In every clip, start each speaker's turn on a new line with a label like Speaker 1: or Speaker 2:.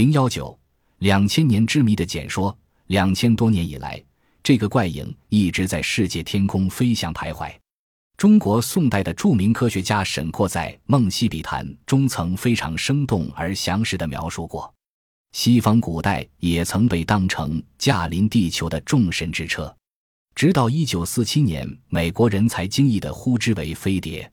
Speaker 1: 零幺九两千年之谜的简说，两千多年以来，这个怪影一直在世界天空飞翔徘徊。中国宋代的著名科学家沈括在《梦溪笔谈》中曾非常生动而详实地描述过。西方古代也曾被当成驾临地球的众神之车，直到一九四七年，美国人才惊异地呼之为飞碟。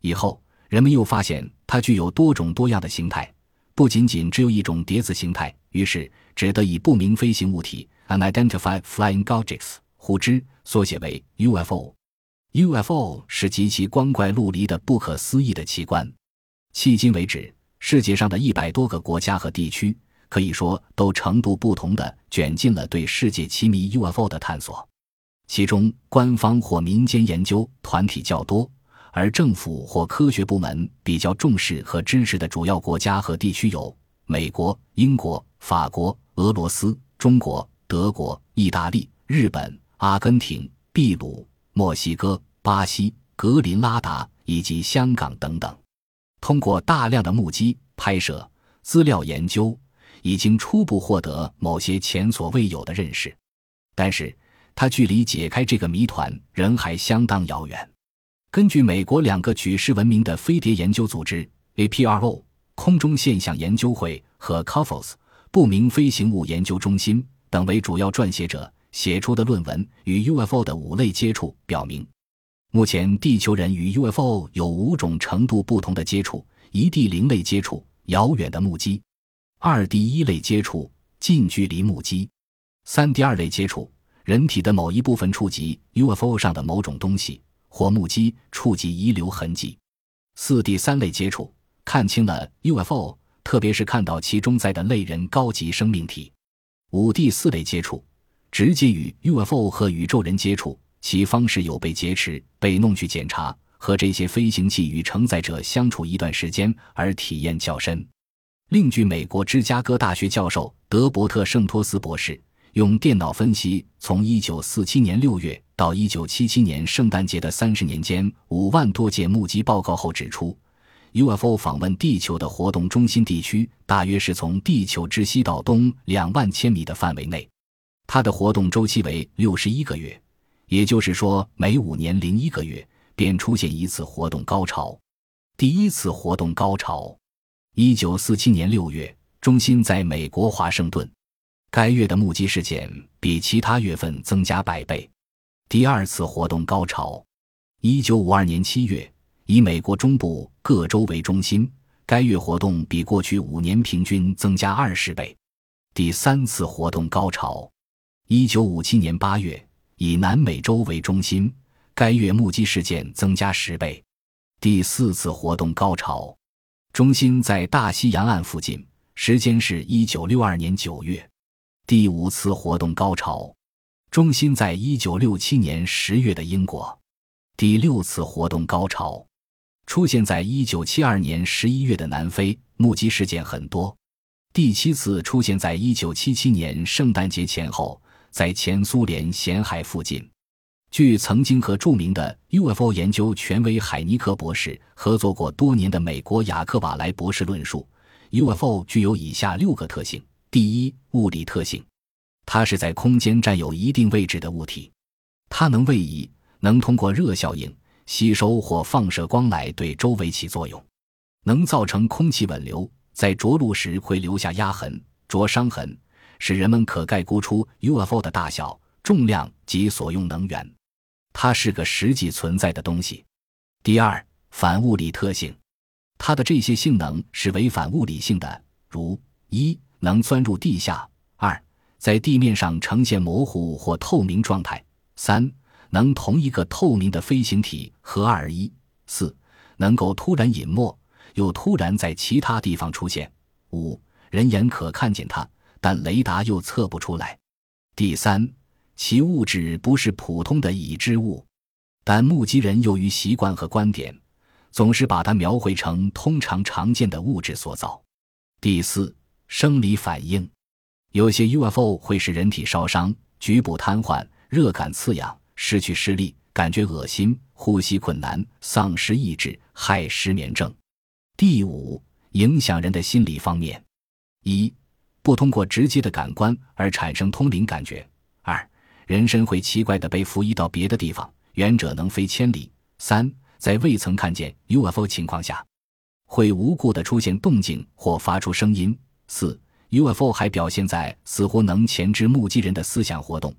Speaker 1: 以后，人们又发现它具有多种多样的形态。不仅仅只有一种碟子形态，于是只得以不明飞行物体 （unidentified flying objects） 呼之，缩写为 UFO。UFO 是极其光怪陆离的不可思议的奇观。迄今为止，世界上的一百多个国家和地区，可以说都程度不同的卷进了对世界奇谜 UFO 的探索。其中，官方或民间研究团体较多。而政府或科学部门比较重视和支持的主要国家和地区有美国、英国、法国、俄罗斯、中国、德国、意大利、日本、阿根廷、秘鲁、墨西哥、巴西、格林拉达以及香港等等。通过大量的目击、拍摄、资料研究，已经初步获得某些前所未有的认识，但是它距离解开这个谜团仍还相当遥远。根据美国两个举世闻名的飞碟研究组织 APRO 空中现象研究会和 COFOS 不明飞行物研究中心等为主要撰写者写出的论文，与 UFO 的五类接触表明，目前地球人与 UFO 有五种程度不同的接触：一 D 零类接触，遥远的目击；二 D 一类接触，近距离目击；三 D 二类接触，人体的某一部分触及 UFO 上的某种东西。或目击、触及遗留痕迹；四、第三类接触，看清了 UFO，特别是看到其中在的类人高级生命体；五、第四类接触，直接与 UFO 和宇宙人接触，其方式有被劫持、被弄去检查，和这些飞行器与承载者相处一段时间而体验较深。另据美国芝加哥大学教授德伯特·圣托斯博士。用电脑分析从1947年6月到1977年圣诞节的三十年间五万多件目击报告后指出，UFO 访问地球的活动中心地区大约是从地球之西到东两万千米的范围内，它的活动周期为六十一个月，也就是说每五年零一个月便出现一次活动高潮。第一次活动高潮，1947年6月，中心在美国华盛顿。该月的目击事件比其他月份增加百倍。第二次活动高潮，一九五二年七月，以美国中部各州为中心，该月活动比过去五年平均增加二十倍。第三次活动高潮，一九五七年八月，以南美洲为中心，该月目击事件增加十倍。第四次活动高潮，中心在大西洋岸附近，时间是一九六二年九月。第五次活动高潮，中心在一九六七年十月的英国；第六次活动高潮，出现在一九七二年十一月的南非，目击事件很多；第七次出现在一九七七年圣诞节前后，在前苏联咸海附近。据曾经和著名的 UFO 研究权威海尼克博士合作过多年的美国雅克瓦莱博士论述，UFO 具有以下六个特性。第一，物理特性，它是在空间占有一定位置的物体，它能位移，能通过热效应吸收或放射光来对周围起作用，能造成空气稳流，在着陆时会留下压痕、灼伤痕，使人们可概估出 UFO 的大小、重量及所用能源。它是个实际存在的东西。第二，反物理特性，它的这些性能是违反物理性的，如一。能钻入地下，二在地面上呈现模糊或透明状态，三能同一个透明的飞行体合二为一，四能够突然隐没，又突然在其他地方出现，五人眼可看见它，但雷达又测不出来。第三，其物质不是普通的已知物，但目击人由于习惯和观点，总是把它描绘成通常常见的物质所造。第四。生理反应，有些 UFO 会使人体烧伤、局部瘫痪、热感刺痒、失去视力、感觉恶心、呼吸困难、丧失意志、害失眠症。第五，影响人的心理方面：一、不通过直接的感官而产生通灵感觉；二，人身会奇怪的被浮移到别的地方，远者能飞千里；三，在未曾看见 UFO 情况下，会无故的出现动静或发出声音；四，UFO 还表现在似乎能前知目击人的思想活动；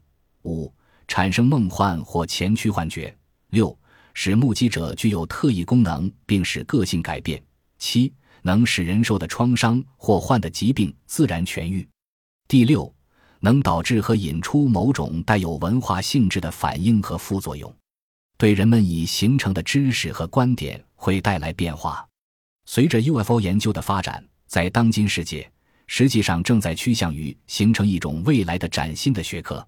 Speaker 1: 五，产生梦幻或前驱幻觉；六。使目击者具有特异功能，并使个性改变。七，能使人受的创伤或患的疾病自然痊愈。第六，能导致和引出某种带有文化性质的反应和副作用，对人们已形成的知识和观点会带来变化。随着 UFO 研究的发展，在当今世界，实际上正在趋向于形成一种未来的崭新的学科。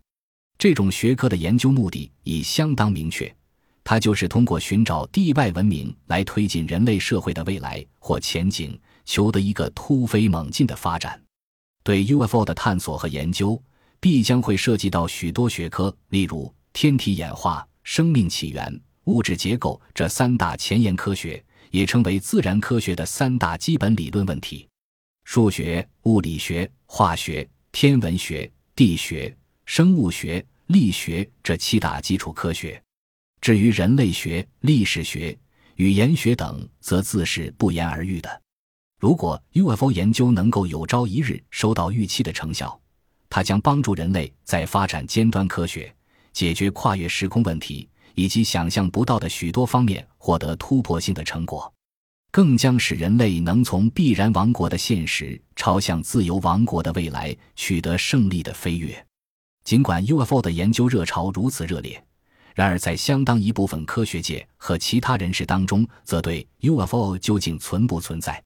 Speaker 1: 这种学科的研究目的已相当明确。它就是通过寻找地外文明来推进人类社会的未来或前景，求得一个突飞猛进的发展。对 UFO 的探索和研究必将会涉及到许多学科，例如天体演化、生命起源、物质结构这三大前沿科学，也称为自然科学的三大基本理论问题：数学、物理学、化学、天文学、地学、生物学、力学这七大基础科学。至于人类学、历史学、语言学等，则自是不言而喻的。如果 UFO 研究能够有朝一日收到预期的成效，它将帮助人类在发展尖端科学、解决跨越时空问题以及想象不到的许多方面获得突破性的成果，更将使人类能从必然王国的现实朝向自由王国的未来取得胜利的飞跃。尽管 UFO 的研究热潮如此热烈。然而，在相当一部分科学界和其他人士当中，则对 UFO 究竟存不存在，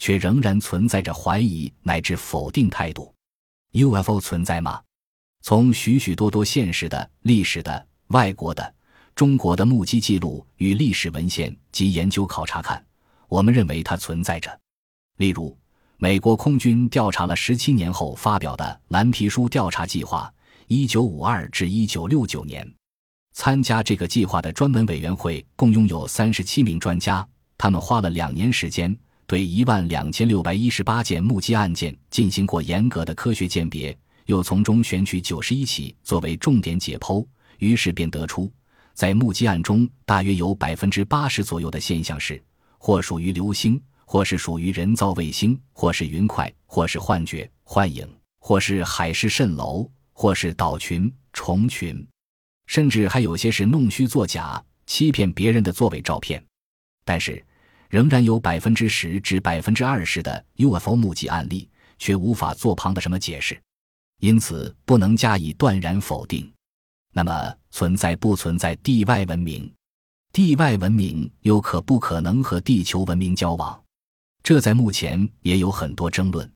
Speaker 1: 却仍然存在着怀疑乃至否定态度。UFO 存在吗？从许许多多现实的、历史的、外国的、中国的目击记录与历史文献及研究考察看，我们认为它存在着。例如，美国空军调查了十七年后发表的蓝皮书调查计划（一九五二至一九六九年）。参加这个计划的专门委员会共拥有三十七名专家，他们花了两年时间，对一万两千六百一十八件目击案件进行过严格的科学鉴别，又从中选取九十一起作为重点解剖。于是便得出，在目击案中，大约有百分之八十左右的现象是，或属于流星，或是属于人造卫星，或是云块，或是幻觉、幻影，或是海市蜃楼，或是岛群、虫群。甚至还有些是弄虚作假、欺骗别人的作伪照片，但是仍然有百分之十至百分之二十的 UFO 目击案例却无法做旁的什么解释，因此不能加以断然否定。那么，存在不存在地外文明？地外文明又可不可能和地球文明交往？这在目前也有很多争论。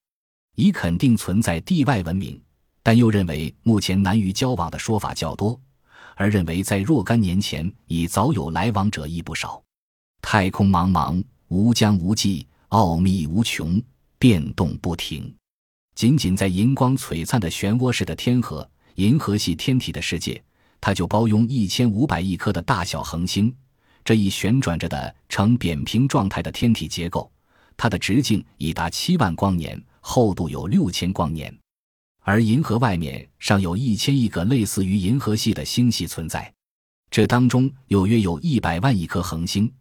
Speaker 1: 以肯定存在地外文明，但又认为目前难于交往的说法较多。而认为在若干年前已早有来往者亦不少。太空茫茫，无疆无际，奥秘无穷，变动不停。仅仅在银光璀璨的漩涡式的天河——银河系天体的世界，它就包拥一千五百亿颗的大小恒星。这一旋转着的呈扁平状态的天体结构，它的直径已达七万光年，厚度有六千光年。而银河外面尚有一千亿个类似于银河系的星系存在，这当中有约有一百万亿颗恒星，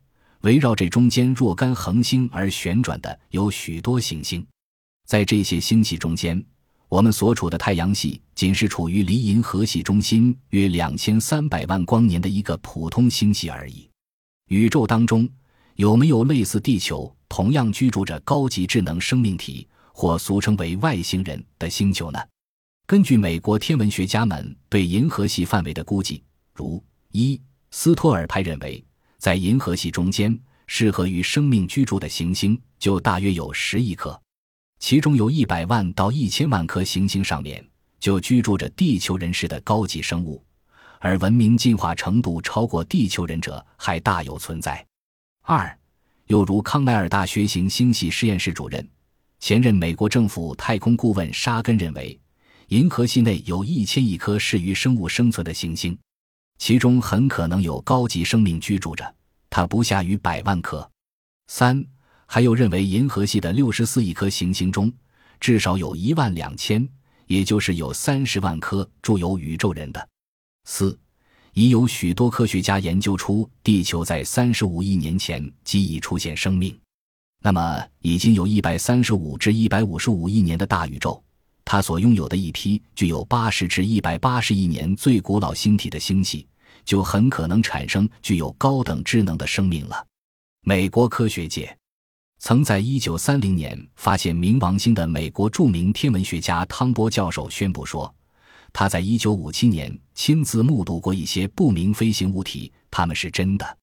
Speaker 1: 围绕这中间若干恒星而旋转的有许多行星。在这些星系中间，我们所处的太阳系仅是处于离银河系中心约两千三百万光年的一个普通星系而已。宇宙当中有没有类似地球同样居住着高级智能生命体，或俗称为外星人的星球呢？根据美国天文学家们对银河系范围的估计，如一斯托尔派认为，在银河系中间适合于生命居住的行星就大约有十亿颗，其中有一百万到一千万颗行星上面就居住着地球人士的高级生物，而文明进化程度超过地球人者还大有存在。二，又如康奈尔大学行星系实验室主任、前任美国政府太空顾问沙根认为。银河系内有一千亿颗适于生物生存的行星，其中很可能有高级生命居住着，它不下于百万颗。三，还有认为银河系的六十四亿颗行星中，至少有一万两千，也就是有三十万颗住有宇宙人的。四，已有许多科学家研究出地球在三十五亿年前即已出现生命。那么，已经有一百三十五至一百五十五亿年的大宇宙，它所拥有的一批具有八十至一百八十亿年最古老星体的星系，就很可能产生具有高等智能的生命了。美国科学界曾在一九三零年发现冥王星的美国著名天文学家汤波教授宣布说，他在一九五七年亲自目睹过一些不明飞行物体，它们是真的。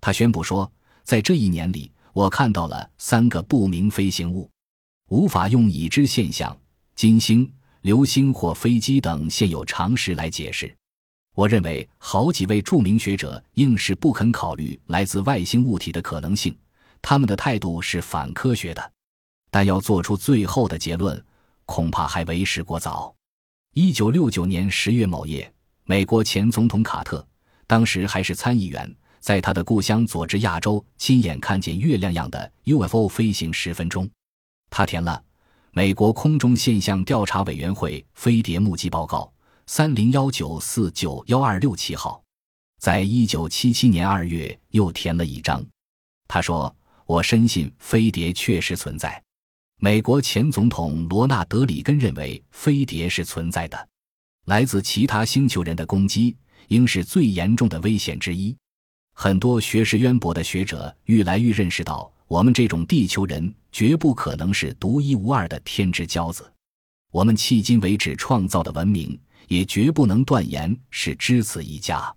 Speaker 1: 他宣布说，在这一年里。我看到了三个不明飞行物，无法用已知现象、金星、流星或飞机等现有常识来解释。我认为好几位著名学者硬是不肯考虑来自外星物体的可能性，他们的态度是反科学的。但要做出最后的结论，恐怕还为时过早。一九六九年十月某夜，美国前总统卡特，当时还是参议员。在他的故乡佐治亚州，亲眼看见月亮样的 UFO 飞行十分钟。他填了美国空中现象调查委员会飞碟目击报告三零幺九四九幺二六七号。在一九七七年二月，又填了一张。他说：“我深信飞碟确实存在。”美国前总统罗纳德·里根认为飞碟是存在的。来自其他星球人的攻击，应是最严重的危险之一。很多学识渊博的学者愈来愈认识到，我们这种地球人绝不可能是独一无二的天之骄子。我们迄今为止创造的文明，也绝不能断言是只此一家。